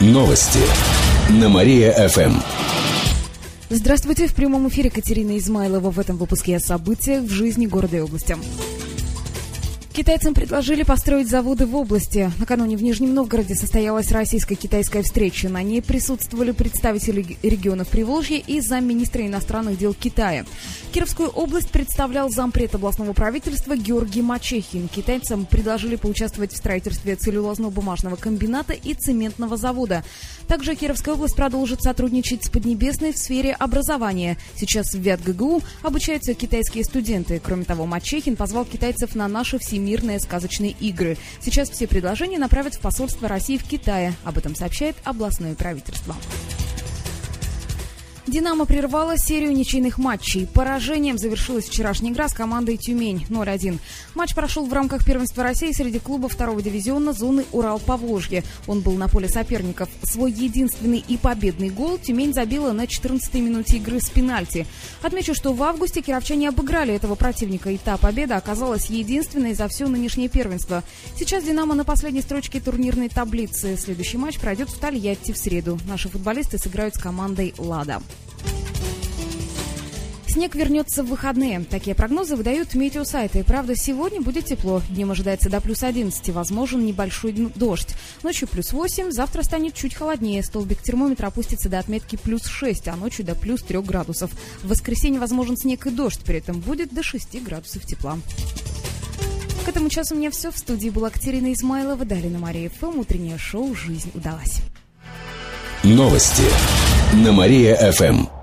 Новости на Мария-ФМ. Здравствуйте, в прямом эфире Катерина Измайлова. В этом выпуске о событиях в жизни города и области. Китайцам предложили построить заводы в области. Накануне в Нижнем Новгороде состоялась российско-китайская встреча. На ней присутствовали представители регионов Приволжья и замминистра иностранных дел Китая. Кировскую область представлял зампред областного правительства Георгий Мачехин. Китайцам предложили поучаствовать в строительстве целлюлозно-бумажного комбината и цементного завода. Также Кировская область продолжит сотрудничать с Поднебесной в сфере образования. Сейчас в ВятГГУ обучаются китайские студенты. Кроме того, Мачехин позвал китайцев на наши всемирные сказочные игры. Сейчас все предложения направят в посольство России в Китае. Об этом сообщает областное правительство. «Динамо» прервала серию ничейных матчей. Поражением завершилась вчерашняя игра с командой «Тюмень» 0-1. Матч прошел в рамках первенства России среди клубов второго дивизиона зоны Урал-Поволжье. Он был на поле соперников. Свой единственный и победный гол «Тюмень» забила на 14-й минуте игры с пенальти. Отмечу, что в августе кировчане обыграли этого противника, и та победа оказалась единственной за все нынешнее первенство. Сейчас «Динамо» на последней строчке турнирной таблицы. Следующий матч пройдет в Тольятти в среду. Наши футболисты сыграют с командой «Лада». Снег вернется в выходные. Такие прогнозы выдают метеосайты. Правда, сегодня будет тепло. Днем ожидается до плюс 11. Возможен небольшой дождь. Ночью плюс 8. Завтра станет чуть холоднее. Столбик термометра опустится до отметки плюс 6, а ночью до плюс 3 градусов. В воскресенье возможен снег и дождь. При этом будет до 6 градусов тепла. К этому часу у меня все. В студии была Катерина Измайлова. Далее на Мария ФМ. Утреннее шоу «Жизнь удалась». Новости на Мария-ФМ.